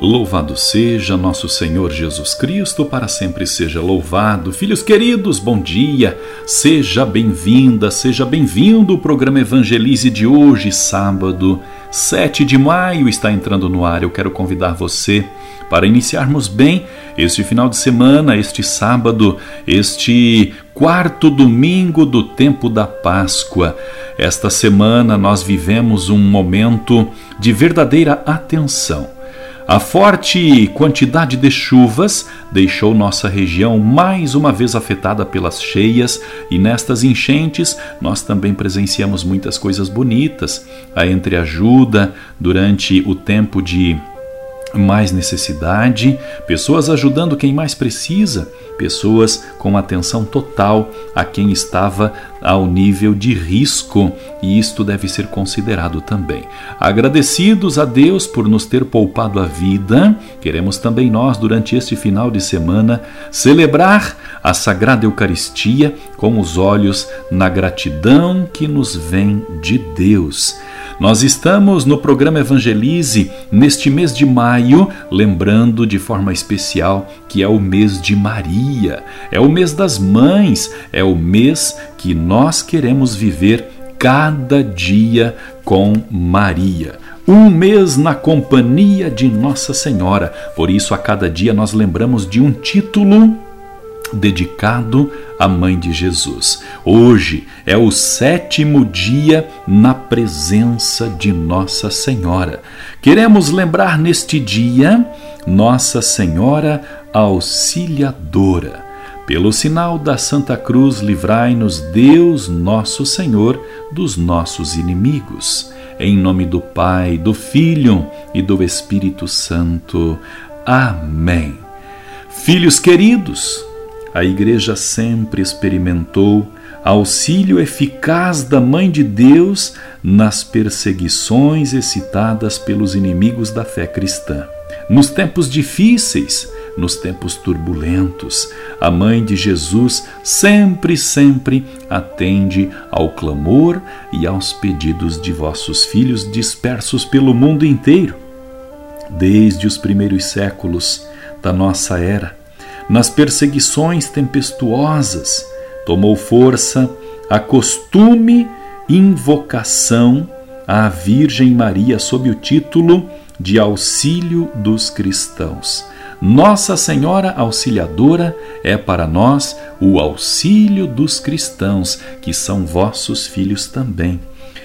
Louvado seja nosso Senhor Jesus Cristo, para sempre seja louvado. Filhos queridos, bom dia, seja bem-vinda, seja bem-vindo. O programa Evangelize de hoje, sábado, 7 de maio, está entrando no ar. Eu quero convidar você para iniciarmos bem este final de semana, este sábado, este quarto domingo do tempo da Páscoa. Esta semana nós vivemos um momento de verdadeira atenção a forte quantidade de chuvas deixou nossa região mais uma vez afetada pelas cheias, e nestas enchentes nós também presenciamos muitas coisas bonitas. A entreajuda durante o tempo de mais necessidade, pessoas ajudando quem mais precisa, pessoas com atenção total a quem estava ao nível de risco, e isto deve ser considerado também. Agradecidos a Deus por nos ter poupado a vida, queremos também nós, durante este final de semana, celebrar a Sagrada Eucaristia com os olhos na gratidão que nos vem de Deus. Nós estamos no programa Evangelize neste mês de maio, lembrando de forma especial que é o mês de Maria, é o mês das mães, é o mês que nós queremos viver cada dia com Maria um mês na companhia de Nossa Senhora. Por isso, a cada dia nós lembramos de um título dedicado à Mãe de Jesus. Hoje é o sétimo dia na presença de Nossa Senhora. Queremos lembrar neste dia Nossa Senhora Auxiliadora. Pelo sinal da Santa Cruz, livrai-nos Deus Nosso Senhor dos nossos inimigos. Em nome do Pai, do Filho e do Espírito Santo. Amém. Filhos queridos, a Igreja sempre experimentou auxílio eficaz da Mãe de Deus nas perseguições excitadas pelos inimigos da fé cristã. Nos tempos difíceis, nos tempos turbulentos, a Mãe de Jesus sempre, sempre atende ao clamor e aos pedidos de vossos filhos dispersos pelo mundo inteiro. Desde os primeiros séculos da nossa era, nas perseguições tempestuosas, tomou força a costume invocação à Virgem Maria sob o título de Auxílio dos Cristãos. Nossa Senhora Auxiliadora é para nós o auxílio dos cristãos, que são vossos filhos também.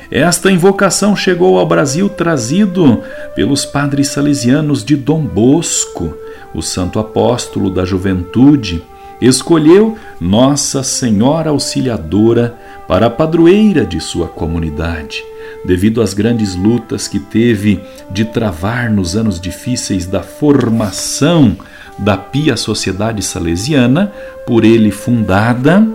Esta invocação chegou ao Brasil trazido pelos padres salesianos de Dom Bosco, o santo apóstolo da juventude, escolheu Nossa Senhora Auxiliadora para a padroeira de sua comunidade. Devido às grandes lutas que teve de travar nos anos difíceis da formação da Pia Sociedade Salesiana, por ele fundada,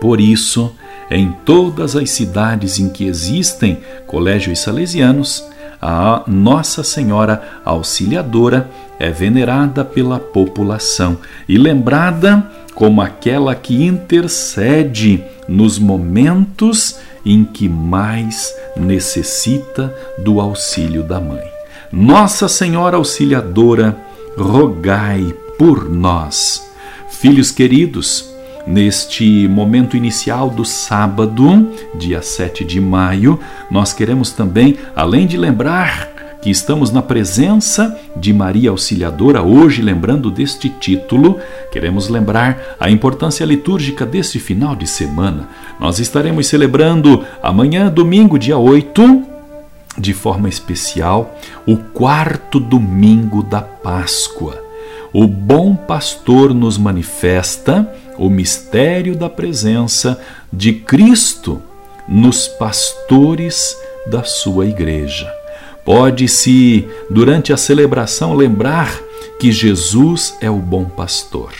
por isso, em todas as cidades em que existem colégios salesianos, a Nossa Senhora Auxiliadora é venerada pela população e lembrada como aquela que intercede nos momentos em que mais necessita do auxílio da mãe. Nossa Senhora Auxiliadora, rogai por nós. Filhos queridos, Neste momento inicial do sábado, dia 7 de maio, nós queremos também, além de lembrar que estamos na presença de Maria Auxiliadora, hoje lembrando deste título, queremos lembrar a importância litúrgica deste final de semana. Nós estaremos celebrando amanhã, domingo, dia 8, de forma especial, o quarto domingo da Páscoa. O bom pastor nos manifesta o mistério da presença de Cristo nos pastores da sua igreja. Pode-se, durante a celebração, lembrar que Jesus é o bom pastor.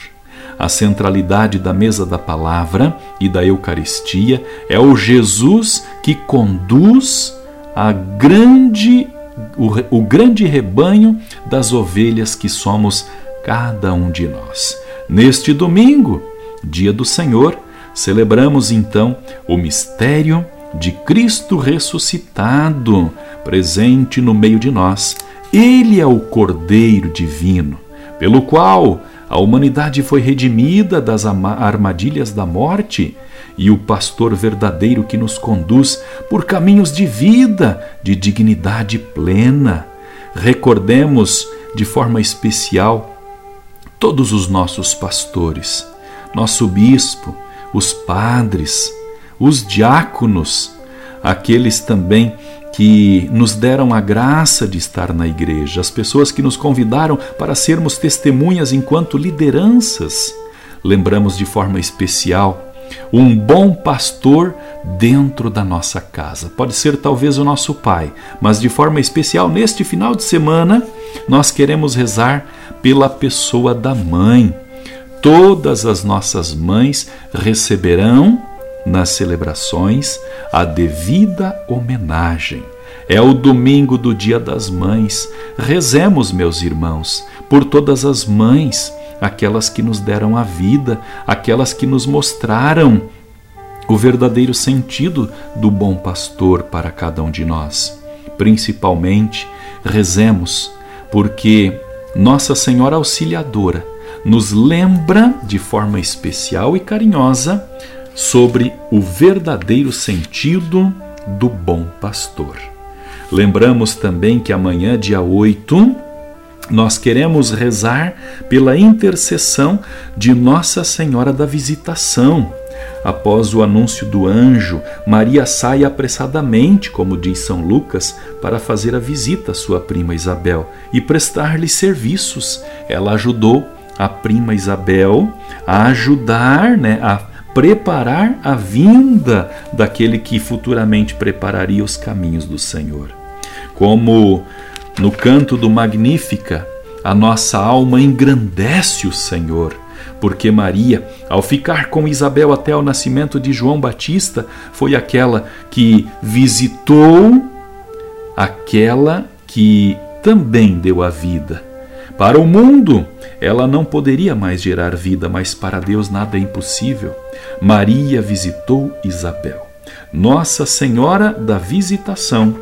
A centralidade da mesa da palavra e da Eucaristia é o Jesus que conduz a grande o, o grande rebanho das ovelhas que somos cada um de nós. Neste domingo, dia do Senhor, celebramos então o mistério de Cristo ressuscitado, presente no meio de nós. Ele é o Cordeiro Divino, pelo qual a humanidade foi redimida das armadilhas da morte e o pastor verdadeiro que nos conduz por caminhos de vida, de dignidade plena. Recordemos de forma especial todos os nossos pastores, nosso bispo, os padres, os diáconos, aqueles também que nos deram a graça de estar na igreja, as pessoas que nos convidaram para sermos testemunhas enquanto lideranças. Lembramos de forma especial um bom pastor dentro da nossa casa. Pode ser talvez o nosso pai, mas de forma especial neste final de semana, nós queremos rezar pela pessoa da mãe. Todas as nossas mães receberão nas celebrações a devida homenagem. É o domingo do Dia das Mães. Rezemos, meus irmãos, por todas as mães, aquelas que nos deram a vida, aquelas que nos mostraram o verdadeiro sentido do bom pastor para cada um de nós. Principalmente, rezemos porque Nossa Senhora Auxiliadora nos lembra de forma especial e carinhosa sobre o verdadeiro sentido do bom pastor. Lembramos também que amanhã, dia 8, nós queremos rezar pela intercessão de Nossa Senhora da Visitação. Após o anúncio do anjo, Maria sai apressadamente, como diz São Lucas, para fazer a visita à sua prima Isabel e prestar-lhe serviços. Ela ajudou a prima Isabel a ajudar, né, a preparar a vinda daquele que futuramente prepararia os caminhos do Senhor. Como no canto do Magnífica, a nossa alma engrandece o Senhor, porque Maria, ao ficar com Isabel até o nascimento de João Batista, foi aquela que visitou aquela que também deu a vida. Para o mundo, ela não poderia mais gerar vida, mas para Deus nada é impossível. Maria visitou Isabel. Nossa Senhora da Visitação,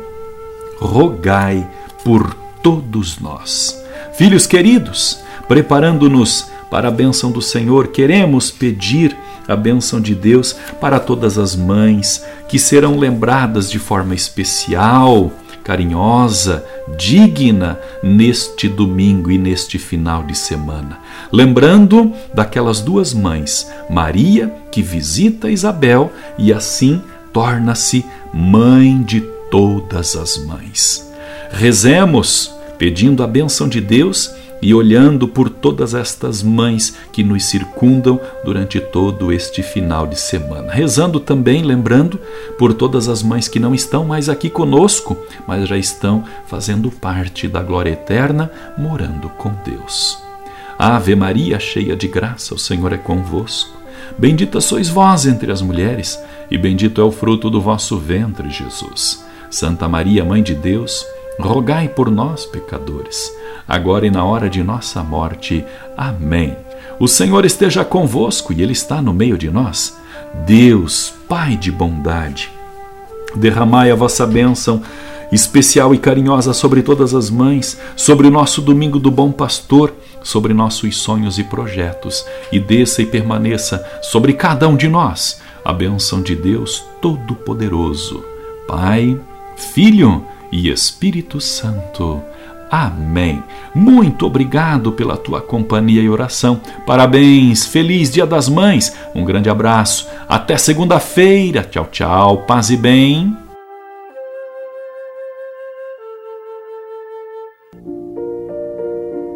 rogai por todos nós. Filhos queridos, preparando-nos para a bênção do Senhor, queremos pedir a bênção de Deus para todas as mães que serão lembradas de forma especial carinhosa, digna neste domingo e neste final de semana. Lembrando daquelas duas mães, Maria, que visita Isabel e assim torna-se mãe de todas as mães. Rezemos pedindo a bênção de Deus e olhando por todas estas mães que nos circundam durante todo este final de semana. Rezando também, lembrando, por todas as mães que não estão mais aqui conosco, mas já estão fazendo parte da glória eterna, morando com Deus. Ave Maria, cheia de graça, o Senhor é convosco. Bendita sois vós entre as mulheres, e bendito é o fruto do vosso ventre, Jesus. Santa Maria, Mãe de Deus, rogai por nós, pecadores, agora e na hora de nossa morte. Amém. O Senhor esteja convosco e Ele está no meio de nós. Deus, Pai de bondade, derramai a vossa bênção especial e carinhosa sobre todas as mães, sobre o nosso domingo do bom pastor, sobre nossos sonhos e projetos, e desça e permaneça sobre cada um de nós a bênção de Deus Todo-Poderoso, Pai, Filho e Espírito Santo. Amém. Muito obrigado pela tua companhia e oração. Parabéns, feliz Dia das Mães. Um grande abraço. Até segunda-feira. Tchau, tchau. Paz e bem.